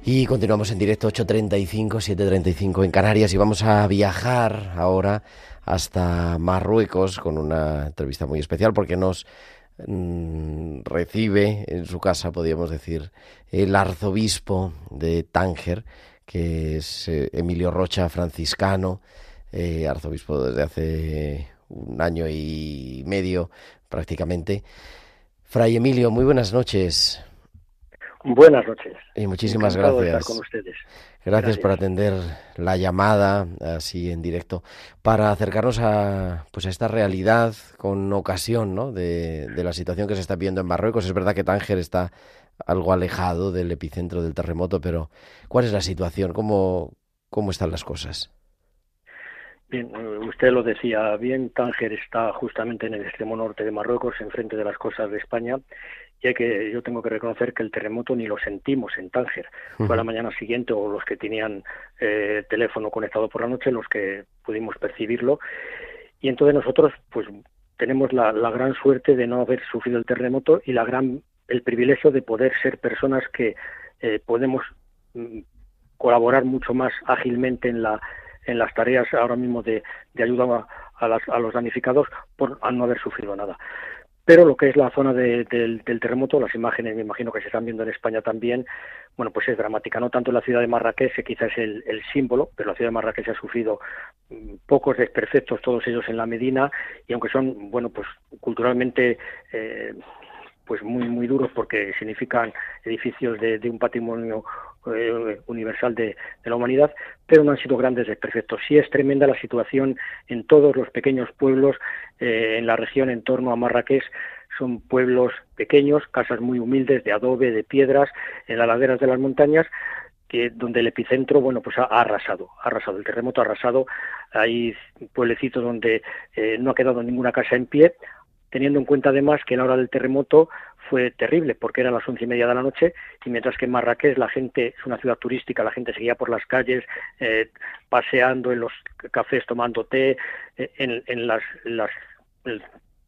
Y continuamos en directo 8.35, 7.35 en Canarias y vamos a viajar ahora hasta Marruecos con una entrevista muy especial porque nos mm, recibe en su casa, podríamos decir, el arzobispo de Tánger, que es eh, Emilio Rocha, franciscano, eh, arzobispo desde hace un año y medio prácticamente. Fray Emilio, muy buenas noches. Buenas noches. Y muchísimas gracias. con ustedes. Gracias, por atender la llamada así en directo para acercarnos a pues a esta realidad con ocasión ¿no? de, de la situación que se está viendo en Marruecos. Es verdad que Tánger está algo alejado del epicentro del terremoto, pero ¿cuál es la situación? ¿Cómo, cómo están las cosas? Bien, usted lo decía bien, Tánger está justamente en el extremo norte de Marruecos, enfrente de las costas de España, y hay que, yo tengo que reconocer que el terremoto ni lo sentimos en Tánger. Fue a la mañana siguiente o los que tenían eh, teléfono conectado por la noche los que pudimos percibirlo. Y entonces nosotros, pues, tenemos la, gran suerte de no haber sufrido el terremoto y la gran, el privilegio de poder ser personas que eh, podemos mm, colaborar mucho más ágilmente en la en las tareas ahora mismo de, de ayuda a, a, los damnificados por al no haber sufrido nada pero lo que es la zona del, terremoto, las imágenes me imagino que se están viendo en España también, bueno, pues es dramática, no tanto la ciudad de Marrakech, que quizás es el, símbolo, pero la ciudad de Marrakech ha sufrido mm, pocos desperfectos, todos ellos en la Medina, y aunque son, bueno, pues culturalmente eh, pues muy muy duros porque significan edificios de, un patrimonio eh, universal de, la humanidad, pero no han sido grandes desperfectos. Sí es tremenda la situación en todos los pequeños pueblos eh, en la región en torno a Marrakech. Son pueblos pequeños, casas muy humildes de adobe, de piedras, en las laderas de las montañas, que donde el epicentro bueno pues ha, arrasado ha arrasado el terremoto ha arrasado hay pueblecitos donde eh, no ha quedado ninguna casa en pie teniendo en cuenta además que la hora del terremoto fue terrible porque era las once y media de la noche y mientras que en Marrakech la gente es una ciudad turística, la gente seguía por las calles eh, paseando en los cafés tomando té, eh, en, las,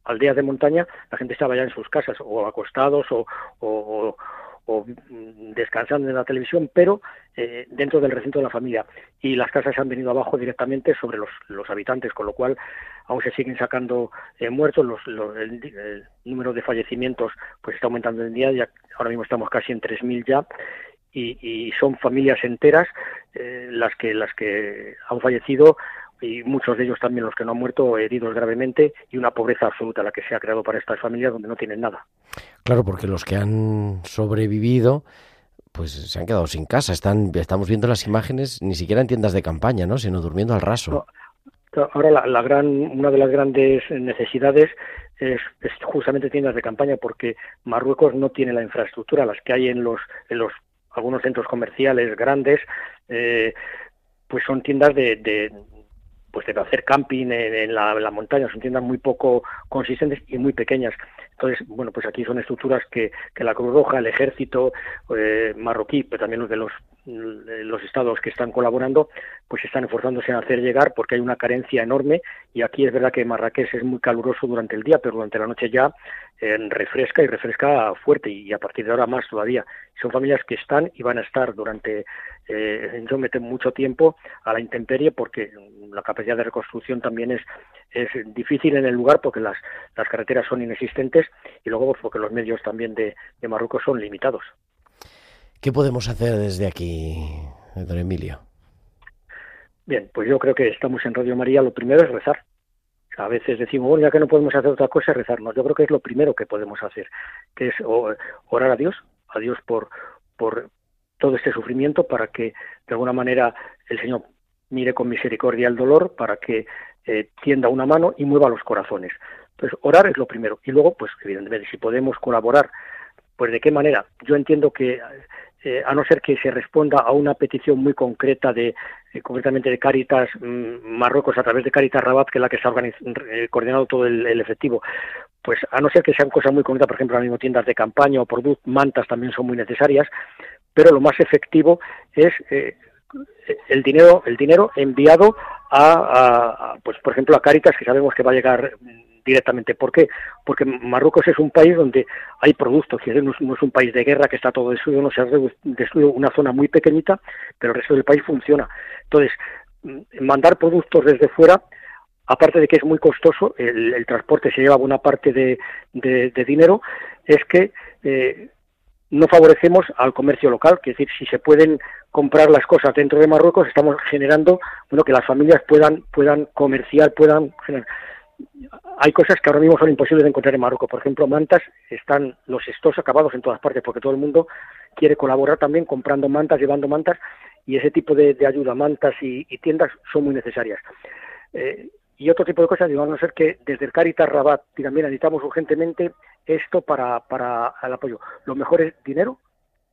aldeas de montaña la gente estaba ya en sus casas o acostados o o mm, descansando en la televisión, pero eh, dentro del recinto de la familia. Y las casas han venido abajo directamente sobre los, los habitantes, con lo cual aún se siguen sacando eh, muertos, los, el, número de fallecimientos pues está aumentando en día, ya ahora mismo estamos casi en 3.000 ya, y, y, son familias enteras eh, las que las que han fallecido y muchos de ellos también los que no han muerto heridos gravemente y una pobreza absoluta la que se ha creado para estas familias donde no tienen nada. Claro, porque los que han sobrevivido pues se han quedado sin casa, están estamos viendo las imágenes ni siquiera en tiendas de campaña, ¿no? sino durmiendo al raso. ahora la, la, gran una de las grandes necesidades es, justamente tiendas de campaña porque Marruecos no tiene la infraestructura las que hay en los en los algunos centros comerciales grandes eh, pues son tiendas de, pues de hacer camping en, la, montaña, son tiendas muy poco consistentes y muy pequeñas. Entonces, bueno, pues aquí son estructuras que, que la Cruz Roja, el Ejército eh, marroquí, pero también los de los, los estados que están colaborando, pues están esforzándose en hacer llegar porque hay una carencia enorme y aquí es verdad que Marrakech es muy caluroso durante el día, pero durante la noche ya eh, refresca y refresca fuerte y a partir de ahora más todavía. Son familias que están y van a estar durante, eh, yo mucho tiempo a la intemperie porque la capacidad de reconstrucción también es, difícil en el lugar porque las, carreteras son inexistentes y luego pues, porque los medios también de Marruecos son limitados. ¿Qué podemos hacer desde aquí, don Emilio? Bien, pues yo creo que estamos en Radio María. Lo primero es rezar. A veces decimos, bueno, ya que no podemos hacer otra cosa, rezarnos. Yo creo que es lo primero que podemos hacer, que es orar a Dios, a Dios por, por todo este sufrimiento, para que de alguna manera el Señor mire con misericordia el dolor, para que eh, tienda una mano y mueva los corazones. Entonces, orar es lo primero. Y luego, pues evidentemente, si podemos colaborar, pues de qué manera. Yo entiendo que eh, a no ser que se responda a una petición muy concreta de eh, concretamente de Caritas mm, Marruecos a través de Caritas Rabat, que es la que está eh, coordinado todo el, efectivo, pues a no ser que sean cosas muy concretas, por ejemplo, ahora mismo tiendas de campaña o productos, mantas también son muy necesarias, pero lo más efectivo es el dinero el dinero enviado a, a, pues por ejemplo a Caritas que sabemos que va a llegar directamente. ¿Por qué? Porque Marruecos es un país donde hay productos, es, no es un país de guerra que está todo destruido, no se ha destruido una zona muy pequeñita, pero el resto del país funciona. Entonces, mm, mandar productos desde fuera aparte de que es muy costoso, el, transporte se lleva buena parte de, dinero, es que eh, no favorecemos al comercio local, que es decir, si se pueden comprar las cosas dentro de Marruecos, estamos generando bueno que las familias puedan puedan comerciar, puedan generar. Hay cosas que ahora mismo son imposibles de encontrar en Marruecos. Por ejemplo, mantas, están los estos acabados en todas partes, porque todo el mundo quiere colaborar también comprando mantas, llevando mantas, y ese tipo de, ayuda, mantas y, tiendas, son muy necesarias. Eh, y otro tipo de cosas, digo, a no ser que desde el Caritas Rabat también necesitamos urgentemente esto para, para el apoyo. Lo mejor es dinero,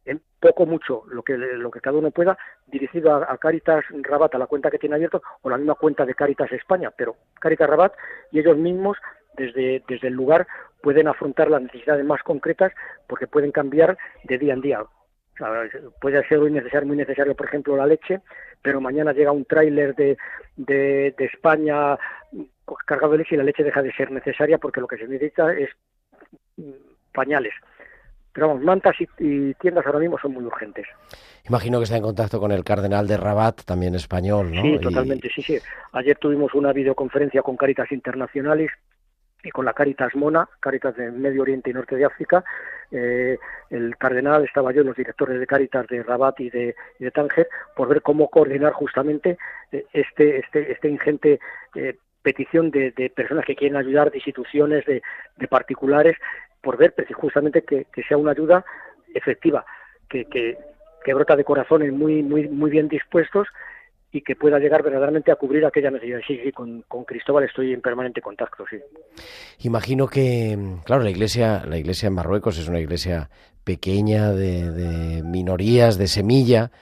en poco mucho, lo que, lo que cada uno pueda, dirigido a, Caritas Rabat, a la cuenta que tiene abierto, o la misma cuenta de Caritas España, pero Caritas Rabat y ellos mismos desde, el lugar pueden afrontar las necesidades más concretas porque pueden cambiar de día en día. puede ser muy necesario, muy necesario, por ejemplo, la leche, pero mañana llega un tráiler de, de, España cargado de leche y la leche deja de ser necesaria porque lo que se necesita es mm, pañales. Pero vamos, mantas y, tiendas ahora mismo son muy urgentes. Imagino que está en contacto con el cardenal de Rabat, también español, ¿no? Sí, totalmente, sí, sí. Ayer tuvimos una videoconferencia con Caritas Internacionales y con la Caritas Mona, Caritas de Medio Oriente y Norte de África. Eh, el cardenal estaba yo, los directores de Caritas de Rabat y de, Tánger, por ver cómo coordinar justamente eh, este, este, este ingente eh, petición de, personas que quieren ayudar, de instituciones, de, particulares, por ver justamente que, sea una ayuda efectiva, que, que, que brota de corazones muy, muy, muy bien dispuestos y que pueda llegar verdaderamente a cubrir aquella necesidad. Sí, sí, con, Cristóbal estoy en permanente contacto, sí. Imagino que, claro, la iglesia, la iglesia en Marruecos es una iglesia pequeña, de, minorías, de semilla,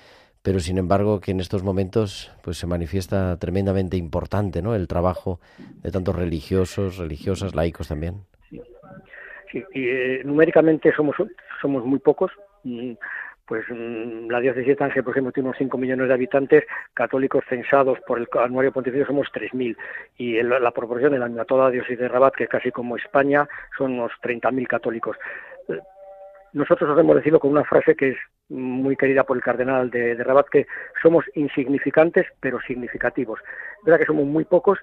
pero sin embargo que en estos momentos pues se manifiesta tremendamente importante, ¿no? El trabajo de tantos religiosos, religiosas, laicos también. Sí, y eh, numéricamente somos somos muy pocos. Mm, pues mm, la diócesis de Tánger, por ejemplo, tiene unos 5 millones de habitantes, católicos censados por el anuario pontificio somos 3.000 y la proporción en la, toda la diócesis de Rabat, que es casi como España, son unos 30.000 católicos. Eh, nosotros os hemos decidido con una frase que es muy querida por el cardenal de, de Rabat, que somos insignificantes pero significativos. Es verdad que somos muy pocos,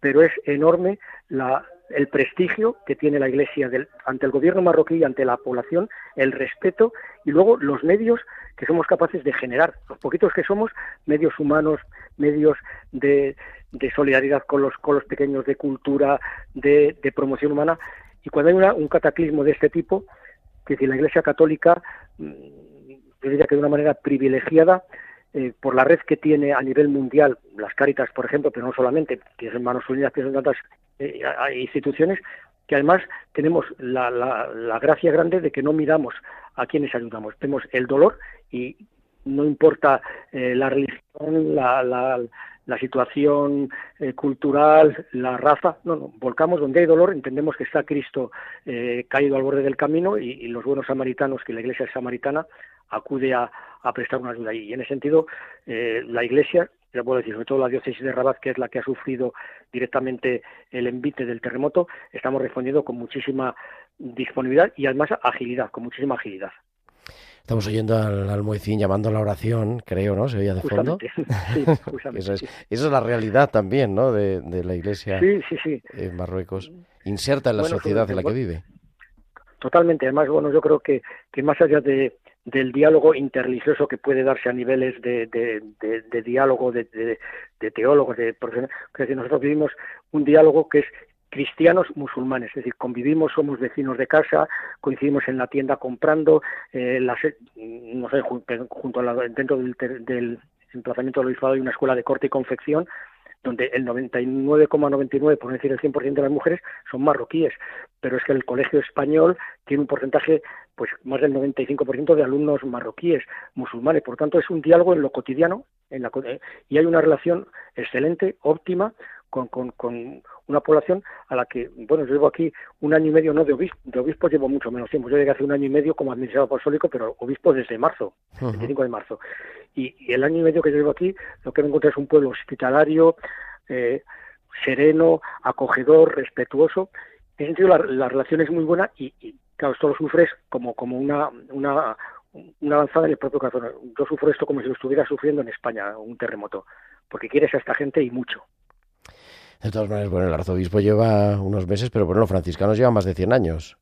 pero es enorme la, el prestigio que tiene la Iglesia ante el gobierno marroquí, ante la población, el respeto y luego los medios que somos capaces de generar, los poquitos que somos, medios humanos, medios de, solidaridad con los, con los pequeños, de cultura, de, promoción humana. Y cuando hay un cataclismo de este tipo, que si la Iglesia Católica, mm, yo diría que de una manera privilegiada, eh, por la red que tiene a nivel mundial, las Cáritas, por ejemplo, pero no solamente, que es Manos Unidas, que son tantas eh, instituciones, que además tenemos la, la, gracia grande de que no miramos a quienes ayudamos, tenemos el dolor y no importa eh, la religión, la, la situación cultural, la raza, no, no, volcamos donde hay dolor, entendemos que está Cristo caído al borde del camino y, los buenos samaritanos, que la iglesia es samaritana, acude a, prestar una ayuda. Y en ese sentido, eh, la Iglesia, ya puedo decir, sobre todo la diócesis de Rabat, que es la que ha sufrido directamente el envite del terremoto, estamos respondiendo con muchísima disponibilidad y además agilidad, con muchísima agilidad. Estamos oyendo al, al llamando a la oración, creo, ¿no? Se oía de fondo. (laughs) Sí, justamente, eso, es, eso, es, la realidad también, ¿no? De, la Iglesia sí, en Marruecos, inserta en la sociedad en la que vive. Totalmente. Además, bueno, yo creo que, que más allá de, del diálogo interreligioso que puede darse a niveles de, de, diálogo de, de, teólogos, de que nosotros vivimos un diálogo que es cristianos musulmanes, es decir, convivimos, somos vecinos de casa, coincidimos en la tienda comprando, eh, no sé, junto, a la, dentro del, del emplazamiento del obispado hay una escuela de corte y confección donde el 99,99, por decir el 100% de las mujeres, son marroquíes, pero es que el colegio español tiene un porcentaje, pues más del 95% de alumnos marroquíes, musulmanes, por tanto es un diálogo en lo cotidiano, en la, eh, y hay una relación excelente, óptima, con, con, una población a la que, bueno, yo llevo aquí un año y medio, no de obispo, de obispo llevo mucho menos tiempo. Yo llegué hace un año y medio como administrador apostólico, pero obispo desde marzo, el 25 de marzo. Y, el año y medio que yo llevo aquí, lo que me encontré es un pueblo hospitalario, eh, sereno, acogedor, respetuoso, en ese sentido la, la relación es muy buena y, y, claro, esto lo sufres como, como una, una, una avanzada en el propio corazón. Yo sufro esto como si lo estuviera sufriendo en España, un terremoto, porque quieres a esta gente y mucho. De todas maneras, bueno, el arzobispo lleva unos meses, pero bueno, los franciscanos llevan más de 100 años.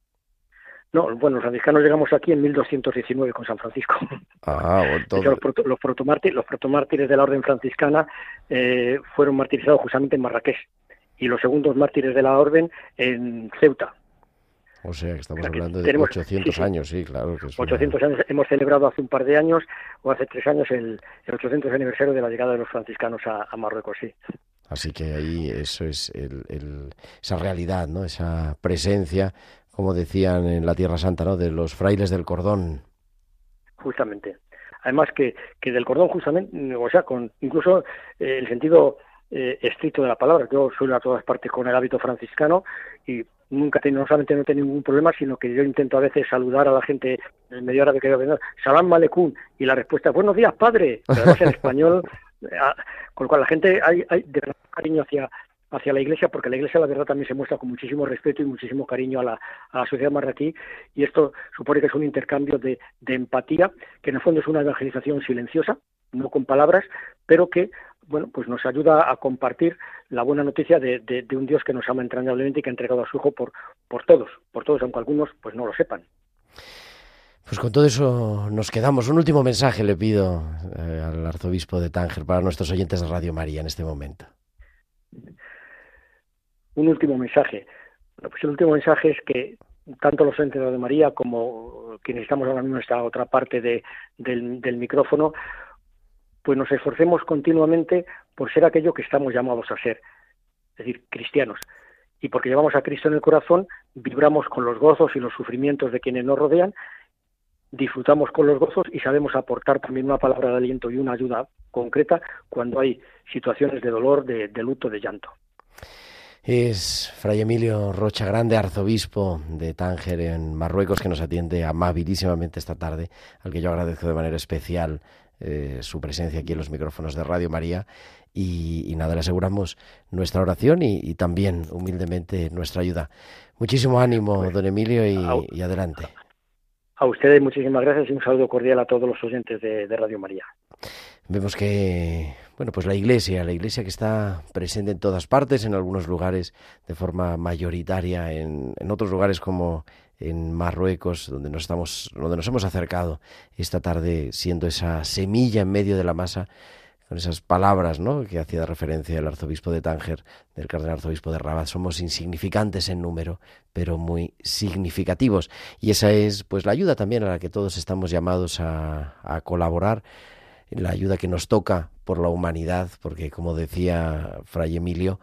No, bueno, los franciscanos llegamos aquí en 1219 con San Francisco. Ah, De hecho, los, proto, los, protomártires, los protomártires de la orden franciscana eh, fueron martirizados justamente en Marrakech y los segundos mártires de la orden en Ceuta. O sea, que estamos hablando de Tenemos, 800 sí, sí. años, sí, claro. Que es 800 una... años. Hemos celebrado hace un par de años, o hace tres años, el, el 800 aniversario de la llegada de los franciscanos a, a Marruecos, sí. Así que ahí eso es el, esa realidad, ¿no? Esa presencia, como decían en la Tierra Santa, ¿no? De los frailes del cordón. Justamente. Además que, que del cordón, justamente, o sea, con incluso eh, el sentido eh, estricto de la palabra. Yo suelo a todas partes con el hábito franciscano y nunca no solamente no tengo ningún problema, sino que yo intento a veces saludar a la gente en medio árabe que veo, Salam Malekun, y la respuesta es buenos días, padre, pero además en español, (laughs) con lo cual la gente hay, hay de verdad cariño hacia hacia la iglesia, porque la iglesia la verdad también se muestra con muchísimo respeto y muchísimo cariño a la, a la sociedad marroquí, y esto supone que es un intercambio de, de empatía, que en el fondo es una evangelización silenciosa, no con palabras, pero que bueno, pues nos ayuda a compartir la buena noticia de, de, de, un Dios que nos ama entrañablemente y que ha entregado a su Hijo por, por todos, por todos, aunque algunos pues no lo sepan. Pues con todo eso nos quedamos. Un último mensaje le pido eh, al arzobispo de Tánger para nuestros oyentes de Radio María en este momento. Un último mensaje. Bueno, pues el último mensaje es que tanto los oyentes de Radio María como quienes estamos ahora mismo en esta otra parte de, del, del micrófono, pues nos esforcemos continuamente por ser aquello que estamos llamados a ser, es decir, cristianos. Y porque llevamos a Cristo en el corazón, vibramos con los gozos y los sufrimientos de quienes nos rodean, disfrutamos con los gozos y sabemos aportar también una palabra de aliento y una ayuda concreta cuando hay situaciones de dolor, de, luto, de llanto. Es Fray Emilio Rocha Grande, arzobispo de Tánger en Marruecos, que nos atiende amabilísimamente esta tarde, al que yo agradezco de manera especial eh, su presencia aquí en los micrófonos de Radio María. Y, y nada, le aseguramos nuestra oración y, y, también humildemente nuestra ayuda. Muchísimo ánimo, pues, don Emilio, y, a, y, adelante. A ustedes muchísimas gracias y un saludo cordial a todos los oyentes de, de Radio María. Vemos que, bueno, pues la Iglesia, la Iglesia que está presente en todas partes, en algunos lugares de forma mayoritaria, en, en otros lugares como en Marruecos, donde nos estamos, donde nos hemos acercado esta tarde, siendo esa semilla en medio de la masa, con esas palabras, ¿no? que hacía referencia el arzobispo de Tánger, del cardenal arzobispo de Rabat, somos insignificantes en número, pero muy significativos. Y esa es, pues, la ayuda también a la que todos estamos llamados a, a colaborar, la ayuda que nos toca por la humanidad, porque como decía Fray Emilio,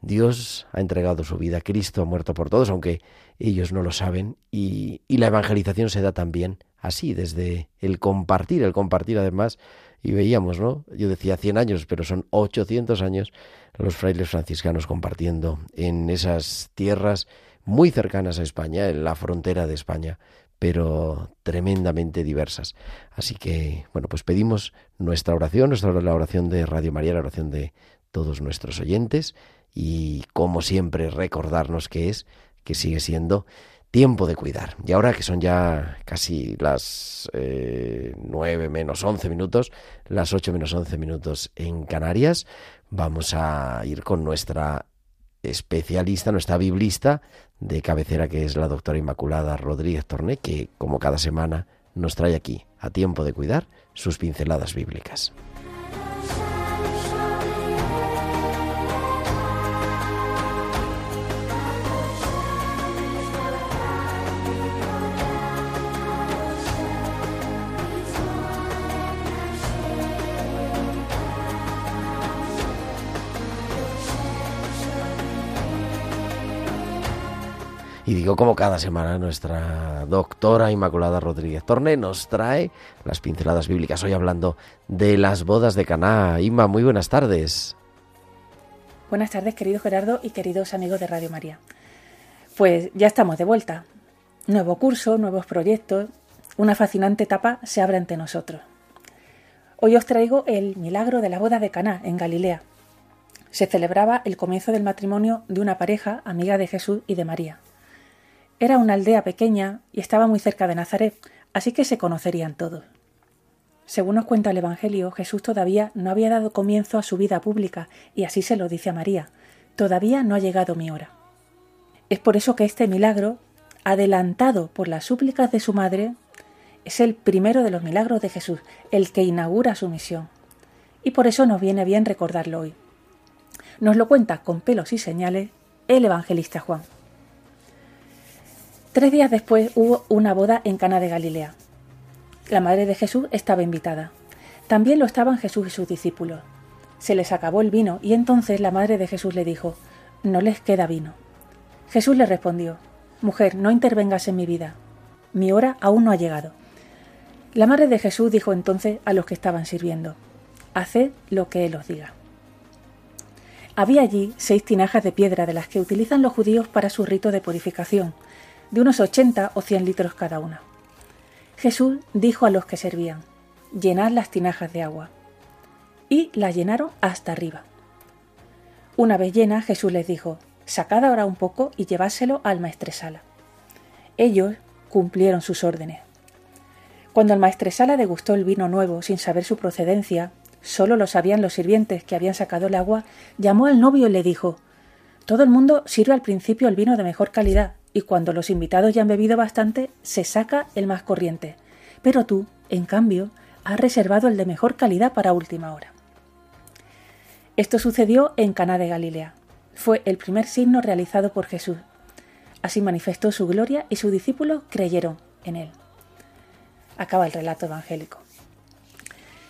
Dios ha entregado su vida, Cristo ha muerto por todos, aunque ellos no lo saben, y, la evangelización se da también así, desde el compartir, el compartir además, y veíamos, ¿no? Yo decía 100 años, pero son 800 años los frailes franciscanos compartiendo en esas tierras muy cercanas a España, en la frontera de España, pero tremendamente diversas. Así que, bueno, pues pedimos nuestra oración, nuestra la oración de Radio María, la oración de todos nuestros oyentes, y como siempre recordarnos que es, que sigue siendo tiempo de cuidar. Y ahora que son ya casi las eh, 9 menos 11 minutos, las 8 menos 11 minutos en Canarias, vamos a ir con nuestra especialista, nuestra biblista de cabecera, que es la doctora Inmaculada Rodríguez Torné, que como cada semana nos trae aquí, a tiempo de cuidar, sus pinceladas bíblicas. Y digo, como cada semana, nuestra doctora Inmaculada Rodríguez Torne nos trae las pinceladas bíblicas. Hoy hablando de las bodas de Caná. Inma, muy buenas tardes. Buenas tardes, querido Gerardo y queridos amigos de Radio María. Pues ya estamos de vuelta. Nuevo curso, nuevos proyectos, una fascinante etapa se abre ante nosotros. Hoy os traigo el milagro de la boda de Caná en Galilea. Se celebraba el comienzo del matrimonio de una pareja amiga de Jesús y de María. Era una aldea pequeña y estaba muy cerca de Nazaret, así que se conocerían todos. Según nos cuenta el Evangelio, Jesús todavía no había dado comienzo a su vida pública y así se lo dice a María. Todavía no ha llegado mi hora. Es por eso que este milagro, adelantado por las súplicas de su madre, es el primero de los milagros de Jesús, el que inaugura su misión. Y por eso nos viene bien recordarlo hoy. Nos lo cuenta con pelos y señales el evangelista Juan. Tres días después hubo una boda en Cana de Galilea. La madre de Jesús estaba invitada. También lo estaban Jesús y sus discípulos. Se les acabó el vino y entonces la madre de Jesús le dijo, No les queda vino. Jesús le respondió, Mujer, no intervengas en mi vida. Mi hora aún no ha llegado. La madre de Jesús dijo entonces a los que estaban sirviendo, Haced lo que Él os diga. Había allí seis tinajas de piedra de las que utilizan los judíos para su rito de purificación, de unos ochenta o cien litros cada una. Jesús dijo a los que servían, llenad las tinajas de agua. Y las llenaron hasta arriba. Una vez llena, Jesús les dijo, sacad ahora un poco y llevádselo al maestresala. Ellos cumplieron sus órdenes. Cuando el maestresala degustó el vino nuevo sin saber su procedencia, solo lo sabían los sirvientes que habían sacado el agua, llamó al novio y le dijo Todo el mundo sirve al principio el vino de mejor calidad, y cuando los invitados ya han bebido bastante, se saca el más corriente. Pero tú, en cambio, has reservado el de mejor calidad para última hora. Esto sucedió en Caná de Galilea. Fue el primer signo realizado por Jesús. Así manifestó su gloria y sus discípulos creyeron en él. Acaba el relato evangélico.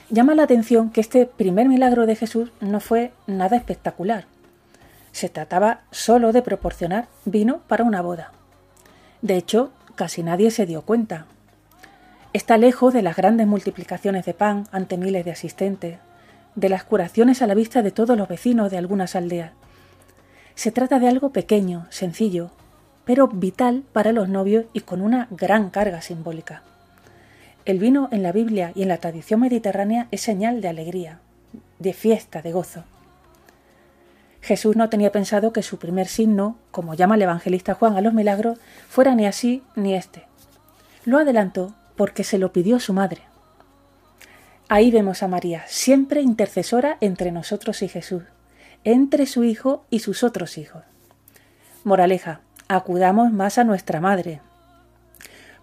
Llama la atención que este primer milagro de Jesús no fue nada espectacular. Se trataba solo de proporcionar vino para una boda. De hecho, casi nadie se dio cuenta. Está lejos de las grandes multiplicaciones de pan ante miles de asistentes, de las curaciones a la vista de todos los vecinos de algunas aldeas. Se trata de algo pequeño, sencillo, pero vital para los novios y con una gran carga simbólica. El vino en la Biblia y en la tradición mediterránea es señal de alegría, de fiesta, de gozo. Jesús no tenía pensado que su primer signo, como llama el evangelista Juan a los milagros, fuera ni así ni este. Lo adelantó porque se lo pidió su madre. Ahí vemos a María, siempre intercesora entre nosotros y Jesús, entre su Hijo y sus otros hijos. Moraleja, acudamos más a nuestra madre,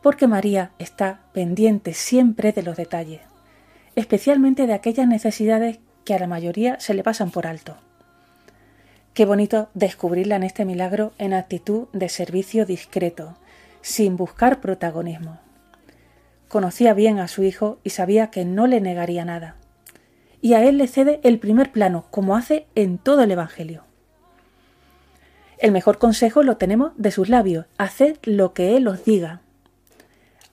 porque María está pendiente siempre de los detalles, especialmente de aquellas necesidades que a la mayoría se le pasan por alto. Qué bonito descubrirla en este milagro en actitud de servicio discreto, sin buscar protagonismo. Conocía bien a su hijo y sabía que no le negaría nada. Y a él le cede el primer plano, como hace en todo el Evangelio. El mejor consejo lo tenemos de sus labios. Haced lo que Él os diga.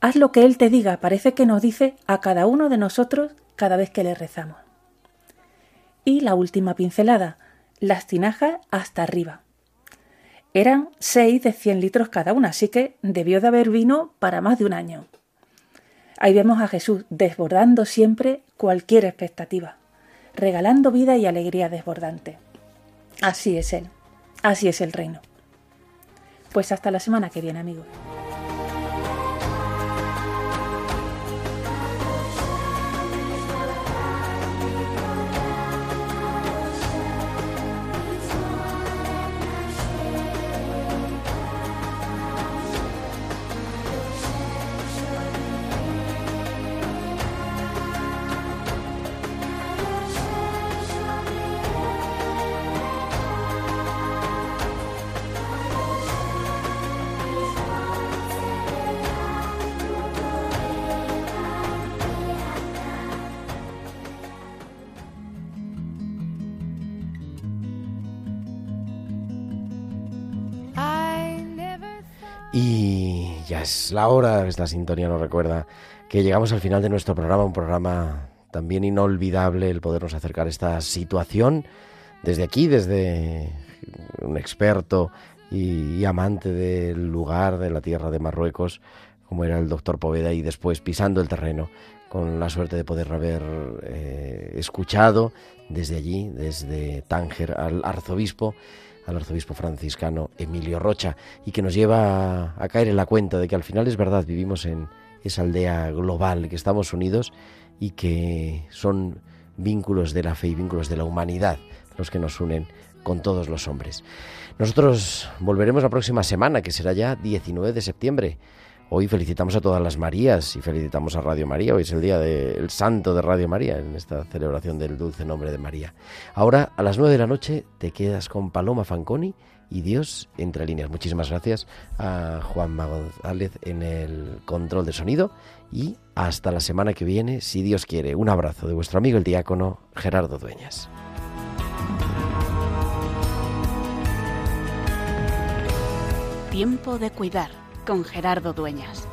Haz lo que Él te diga, parece que nos dice a cada uno de nosotros cada vez que le rezamos. Y la última pincelada, las tinajas hasta arriba. Eran seis de cien litros cada una, así que debió de haber vino para más de un año. Ahí vemos a Jesús desbordando siempre cualquier expectativa, regalando vida y alegría desbordante. Así es Él, así es el reino. Pues hasta la semana que viene, amigos. Es la hora, esta sintonía nos recuerda que llegamos al final de nuestro programa, un programa también inolvidable el podernos acercar a esta situación desde aquí, desde un experto y, amante del lugar, de la tierra de Marruecos, como era el doctor Poveda, y después pisando el terreno, con la suerte de poder haber eh, escuchado desde allí, desde Tánger, al arzobispo al arzobispo franciscano Emilio Rocha y que nos lleva a, caer en la cuenta de que al final es verdad, vivimos en esa aldea global, que estamos unidos y que son vínculos de la fe y vínculos de la humanidad los que nos unen con todos los hombres. Nosotros volveremos la próxima semana, que será ya 19 de septiembre. Hoy felicitamos a todas las Marías y felicitamos a Radio María. Hoy es el día del santo de Radio María en esta celebración del dulce nombre de María. Ahora, a las nueve de la noche, te quedas con Paloma Fanconi y Dios entre líneas. Muchísimas gracias a Juan González en el control de sonido y hasta la semana que viene, si Dios quiere. Un abrazo de vuestro amigo el diácono Gerardo Dueñas. Tiempo de cuidar con Gerardo Dueñas.